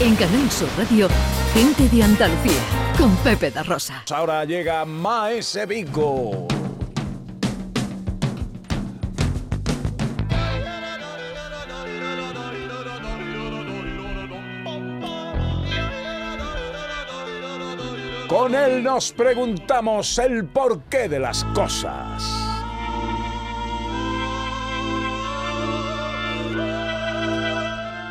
En Canal Sur Radio, gente de Andalucía, con Pepe da Rosa. Ahora llega Maese Vigo. Con él nos preguntamos el porqué de las cosas.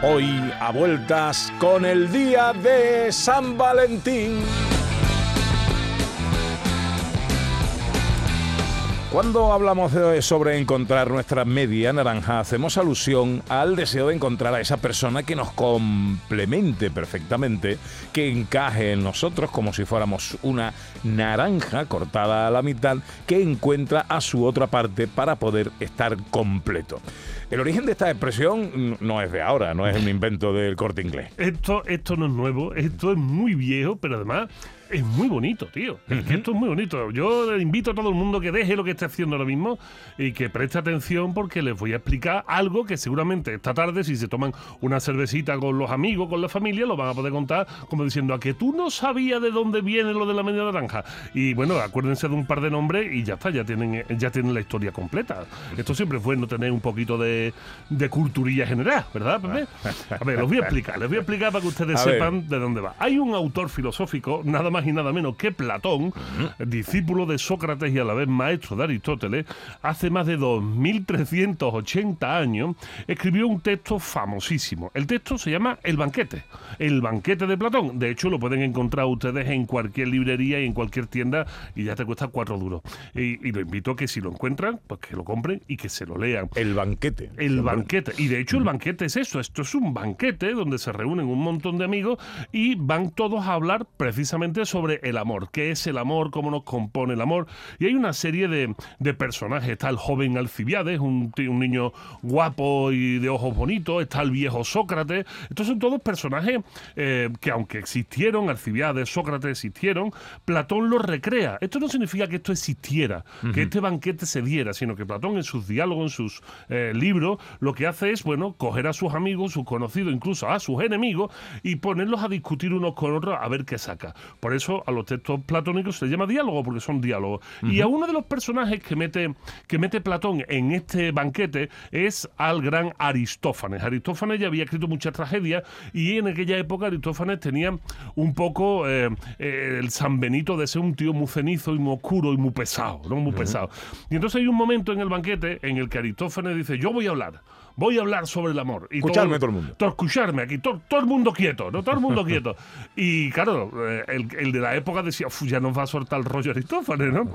Hoy a vueltas con el día de San Valentín. Cuando hablamos de- sobre encontrar nuestra media naranja, hacemos alusión al deseo de encontrar a esa persona que nos complemente perfectamente, que encaje en nosotros como si fuéramos una naranja cortada a la mitad, que encuentra a su otra parte para poder estar completo. El origen de esta expresión mm, no es de ahora, no es un invento del corte inglés. Esto, esto no es nuevo, esto es muy viejo, pero además es muy bonito, tío. Es que esto es muy bonito. Yo invito a todo el mundo que deje lo que esté haciendo ahora mismo y que preste atención porque les voy a explicar algo que seguramente esta tarde, si se toman una cervecita con los amigos, con la familia, lo van a poder contar como diciendo a que tú no sabías de dónde viene lo de la media naranja. Y bueno, acuérdense de un par de nombres y ya está, ya tienen, ya tienen la historia completa. Esto siempre es bueno tener un poquito de, de culturilla general, ¿verdad, Pepe? A ver, los voy a explicar, les voy a explicar para que ustedes A ver. sepan de dónde va. Hay un autor filosófico, nada más y nada menos que Platón, discípulo de Sócrates y a la vez maestro de Aristóteles, hace más de 2380 años, escribió un texto famosísimo. El texto se llama El banquete, el banquete de Platón. De hecho, lo pueden encontrar ustedes en cualquier librería y en cualquier tienda y ya te cuesta cuatro duros. Y, y lo invito a que si lo encuentran, pues que lo compren y que se lo lean. El banquete. El banquete. Y de hecho el banquete es eso. Esto es un banquete donde se reúnen un montón de amigos y van todos a hablar precisamente sobre el amor. ¿Qué es el amor? ¿Cómo nos compone el amor? Y hay una serie de, de personajes. Está el joven Alcibiades, un, un niño guapo y de ojos bonitos. Está el viejo Sócrates. Estos son todos personajes eh, que aunque existieron, Alcibiades, Sócrates existieron, Platón los recrea. Esto no significa que esto existiera, que este banquete se diera, sino que Platón en sus diálogos, en sus eh, libros, lo que hace es, bueno, coger a sus amigos, sus conocidos, incluso a sus enemigos, y ponerlos a discutir unos con otros a ver qué saca. Por eso a los textos platónicos se les llama diálogo, porque son diálogos. Y a uno de los personajes que mete, que mete Platón en este banquete es al gran Aristófanes. Aristófanes ya había escrito muchas tragedias y en aquella época Aristófanes tenía un poco eh, eh, el San Benito de ser un tío muy cenizo y muy oscuro y muy pesado, ¿no? Muy pesado. Y entonces hay un momento en el banquete en el que Aristófanes dice, yo voy a hablar. Voy a hablar sobre el amor. Y Escucharme todo el mundo. todo escucharme aquí, todo, todo el mundo quieto, ¿no? Todo el mundo quieto. Y claro, eh, el, el de la época decía, "Uf, ya nos va a soltar el rollo Aristófanes, ¿no?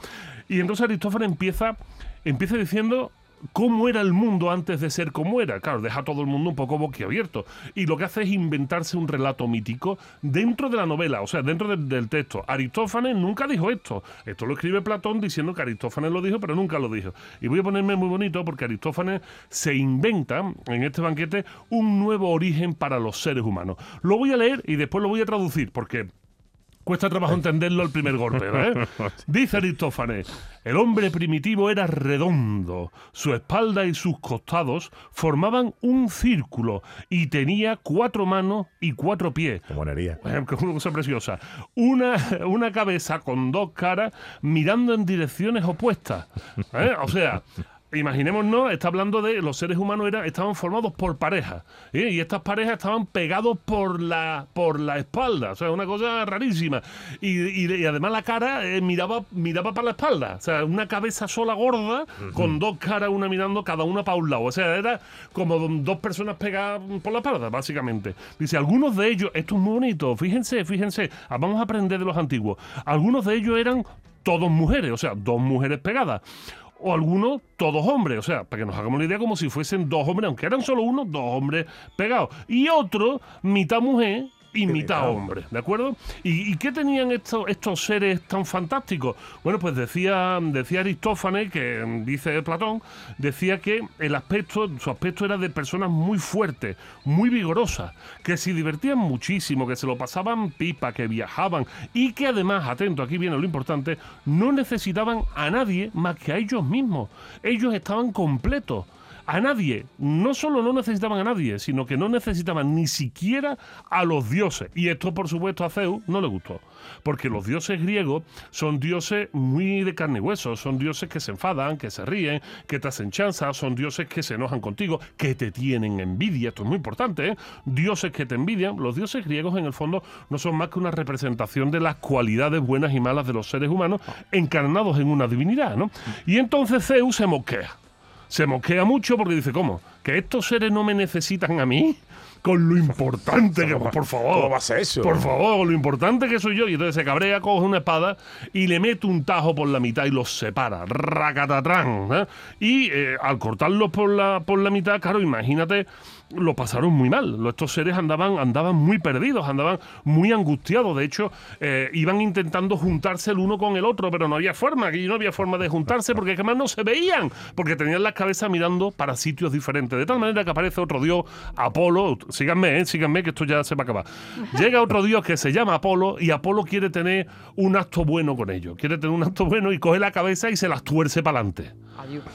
Y entonces Aristófanes empieza, empieza diciendo cómo era el mundo antes de ser como era. Claro, deja a todo el mundo un poco boquiabierto. Y lo que hace es inventarse un relato mítico dentro de la novela, o sea, dentro del- texto. Aristófanes nunca dijo esto. Esto lo escribe Platón diciendo que Aristófanes lo dijo, pero nunca lo dijo. Y voy a ponerme muy bonito porque Aristófanes se inventa en este banquete un nuevo origen para los seres humanos. Lo voy a leer y después lo voy a traducir porque Cuesta trabajo entenderlo al primer golpe, ¿eh? Dice Aristófanes, el hombre primitivo era redondo, su espalda y sus costados formaban un círculo y tenía cuatro manos y cuatro pies. Qué monería. Una cosa preciosa. Una, una cabeza con dos caras mirando en direcciones opuestas. ¿Eh? O sea, imaginémonos, está hablando de los seres humanos era, estaban formados por parejas. ¿eh? Y estas parejas estaban pegados por la, por la espalda. O sea, una cosa rarísima. Y, y- y además la cara eh, miraba, miraba para la espalda. O sea, una cabeza sola gorda con dos caras, una mirando cada una para un lado. O sea, era como dos personas pegadas por la espalda, básicamente. Dice, algunos de ellos, esto es muy bonito, fíjense, fíjense, ah, vamos a aprender de los antiguos. Algunos de ellos eran todos mujeres, o sea, dos mujeres pegadas. O algunos, todos hombres, o sea, para que nos hagamos la idea como si fuesen dos hombres, aunque eran solo uno, dos hombres pegados. Y otro, mitad mujer y mitad hombre, ¿de acuerdo? ¿Y, qué tenían estos, seres tan fantásticos? Bueno, pues decía, Aristófanes, que dice Platón, decía que el aspecto, su aspecto era de personas muy fuertes, muy vigorosas, que se divertían muchísimo, que se lo pasaban pipa, que viajaban y que además, atento, aquí viene lo importante, no necesitaban a nadie más que a ellos mismos. Ellos estaban completos. A nadie, no solo no necesitaban a nadie, sino que no necesitaban ni siquiera a los dioses. Y esto, por supuesto, a Zeus no le gustó. Porque los dioses griegos son dioses muy de carne y hueso, son dioses que se enfadan, que se ríen, que te hacen chanza, son dioses que se enojan contigo, que te tienen envidia, esto es muy importante, ¿eh? dioses que te envidian. Los dioses griegos, en el fondo, no son más que una representación de las cualidades buenas y malas de los seres humanos encarnados en una divinidad, ¿no? Y entonces Zeus se moquea se moquea mucho porque dice, ¿cómo? ¿Que estos seres no me necesitan a mí? Con lo importante que, por favor. ¿Cómo va a ser eso? Por favor, lo importante que soy yo. Y entonces se cabrea, coge una espada y le mete un tajo por la mitad y los separa. Racatatrán. ¿eh? Y eh, al cortarlos por la, por la mitad, claro, imagínate lo pasaron muy mal. Estos seres andaban, andaban muy perdidos, andaban muy angustiados. De hecho, eh, iban intentando juntarse el uno con el otro, pero no había forma, aquí no había forma de juntarse porque además no se veían, porque tenían las cabezas mirando para sitios diferentes. De tal manera que aparece otro dios, Apolo. Síganme, eh, síganme, que esto ya se va a acabar. Llega otro dios que se llama Apolo y Apolo quiere tener un acto bueno con ellos. Quiere tener un acto bueno y coge la cabeza y se las tuerce para adelante.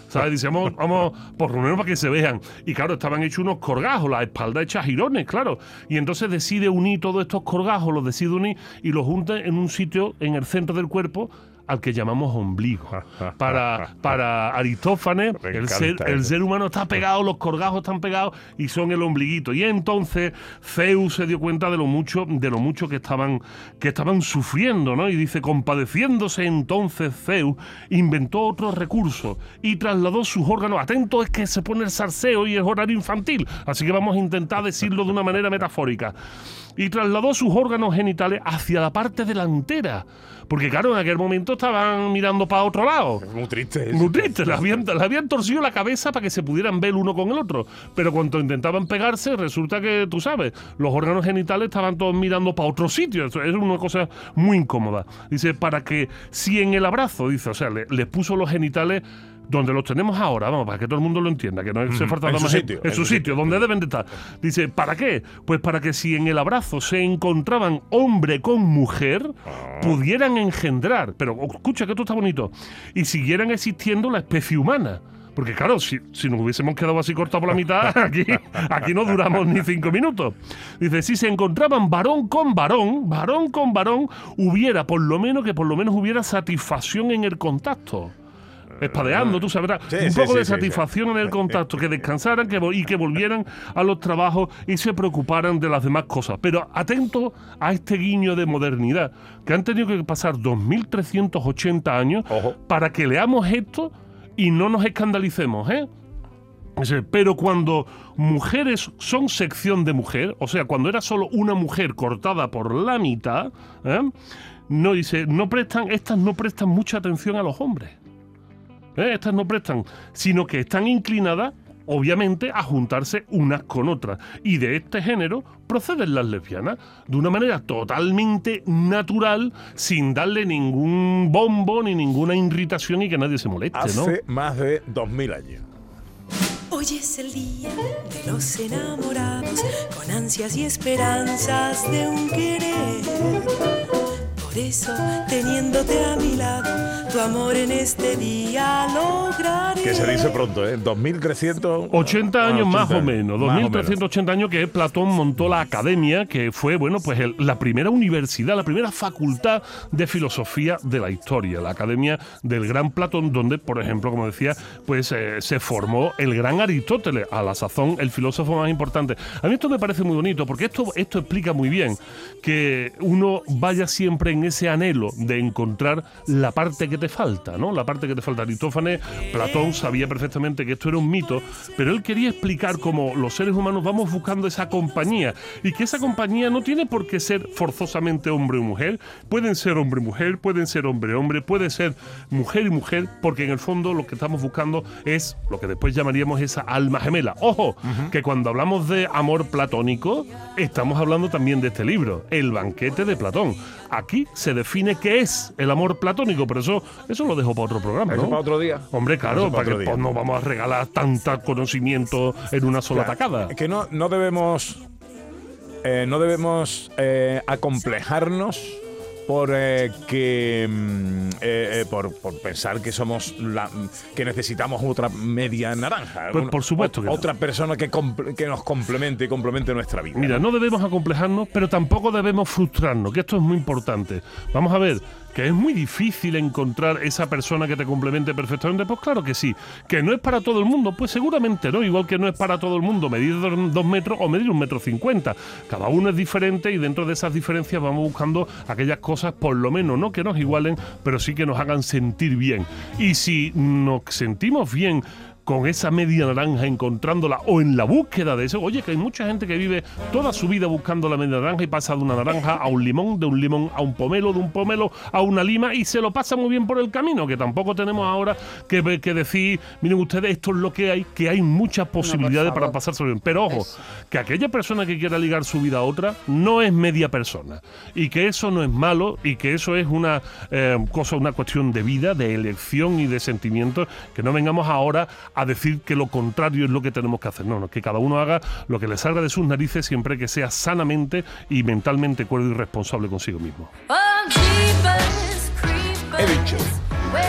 ¿Sabes? Dice, vamos, vamos, por menos para que se vean. Y claro, estaban hechos unos corgajos, la espalda hecha girones, claro. Y entonces decide unir todos estos corgajos, los decide unir y los junta en un sitio en el centro del cuerpo al que llamamos ombligo. Para, para Aristófanes, el ser, el ser, humano está pegado, los corgajos están pegados y son el ombliguito. Y entonces Zeus se dio cuenta de lo mucho, de lo mucho que estaban, que estaban sufriendo, ¿no? Y dice, compadeciéndose entonces Zeus, inventó otro recurso y trasladó sus órganos. Atento es que se pone el sarceo y es horario infantil, así que vamos a intentar decirlo de una manera metafórica. Y trasladó sus órganos genitales hacia la parte delantera porque claro, en aquel momento estaban mirando para otro lado. Muy triste. Muy triste. Les habían, habían torcido la cabeza para que se pudieran ver uno con el otro. Pero cuando intentaban pegarse, resulta que, tú sabes, los órganos genitales estaban todos mirando para otro sitio. Eso es una cosa muy incómoda. Dice, para que si en el abrazo, dice, o sea, les puso los genitales donde los tenemos ahora, vamos, para que todo el mundo lo entienda, que no se falta en su sitio, en, su sitio, donde deben de estar. Dice, ¿para qué? Pues para que si en el abrazo se encontraban hombre con mujer, ah. pudieran engendrar, pero escucha que esto está bonito, y siguieran existiendo la especie humana. Porque claro, si, si, nos hubiésemos quedado así cortados por la mitad, aquí, aquí no duramos ni cinco minutos. Dice, si se encontraban varón con varón, varón con varón, hubiera por lo menos que por lo menos hubiera satisfacción en el contacto espadeando, tú sabrás, un poco de satisfacción en el contacto, que descansaran que, y que volvieran a los trabajos y se preocuparan de las demás cosas. Pero atento a este guiño de modernidad, que han tenido que pasar 2.380 años para que leamos esto y no nos escandalicemos, ¿eh? Pero cuando mujeres son sección de mujer, o sea, cuando era solo una mujer cortada por la mitad, ¿eh? no dice, no prestan, estas no prestan mucha atención a los hombres. ¿Eh? Estas no prestan, sino que están inclinadas obviamente a juntarse unas con otras. Y de este género proceden las lesbianas, de una manera totalmente natural, sin darle ningún bombo ni ninguna irritación y que nadie se moleste. Hace más de dos mil años. Hoy es el día de los enamorados, con ansias y esperanzas de un querer por eso, teniéndote a mi lado, tu amor en este día lograré. Que se dice pronto, ¿eh? 2300... 80 años más o menos, 2380 años que Platón montó la academia, que fue, bueno, pues la primera universidad, la primera facultad de filosofía de la historia, la academia del gran Platón, donde, por ejemplo, como decía, pues eh, se formó el gran Aristóteles, a la sazón el filósofo más importante. A mí esto me parece muy bonito, porque esto, esto explica muy bien que uno vaya siempre en ese anhelo de encontrar la parte que te falta, ¿no? La parte que te falta. Aristófanes, Platón sabía perfectamente que esto era un mito, pero él quería explicar cómo los seres humanos vamos buscando esa compañía y que esa compañía no tiene por qué ser forzosamente hombre o mujer, pueden ser hombre y mujer, pueden ser hombre hombre, puede ser mujer y mujer, porque en el fondo lo que estamos buscando es lo que después llamaríamos esa alma gemela. Ojo, que cuando hablamos de amor platónico, estamos hablando también de este libro, El banquete de Platón. Aquí se define qué es el amor platónico, pero eso, eso lo dejo para otro programa, ¿no? para otro día. Hombre, claro, para, que pues, no vamos a regalar tanta conocimiento en una sola tacada. que no, no debemos, eh, no debemos eh, acomplejarnos por eh, que mm, eh, eh, por, por pensar que somos la que necesitamos otra media naranja. Pues Una- por supuesto que no. otra persona que, que nos complemente y complemente nuestra vida. Mira, no debemos acomplejarnos, pero tampoco debemos frustrarnos, que esto es muy importante. Vamos a ver, que es muy difícil encontrar esa persona que te complemente perfectamente. Pues claro que sí. Que no es para todo el mundo, pues seguramente no. Igual que no es para todo el mundo medir dos, metros o medir un metro cincuenta. Cada uno es diferente y dentro de esas diferencias vamos buscando aquellas cosas, por lo menos, no que nos igualen, pero sí que nos hagan sentir bien. Y si nos sentimos bien con esa media naranja encontrándola o en la búsqueda de eso. Oye, que hay mucha gente que vive toda su vida buscando la media naranja y pasa de una naranja a un limón, de un limón a un pomelo, de un pomelo a una lima y se lo pasa muy bien por el camino, que tampoco tenemos ahora que, que decir, miren ustedes, esto es lo que hay, que hay muchas posibilidades para pasárselo bien. Pero ojo, que aquella persona que quiera ligar su vida a otra no es media persona y que eso no es malo y que eso es una eh, cosa, una cuestión de vida, de elección y de sentimientos, que no vengamos ahora a decir que lo contrario es lo que tenemos que hacer. No, no, que cada uno haga lo que le salga de sus narices siempre que sea sanamente y mentalmente cuerdo y responsable consigo mismo. He dicho.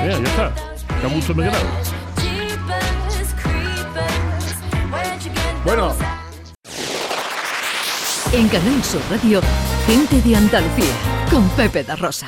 Mira, ya está. Qué a gusto me he quedado. Bueno, En Canal Sur Radio, gente de Andalucía, con Pepe da Rosa.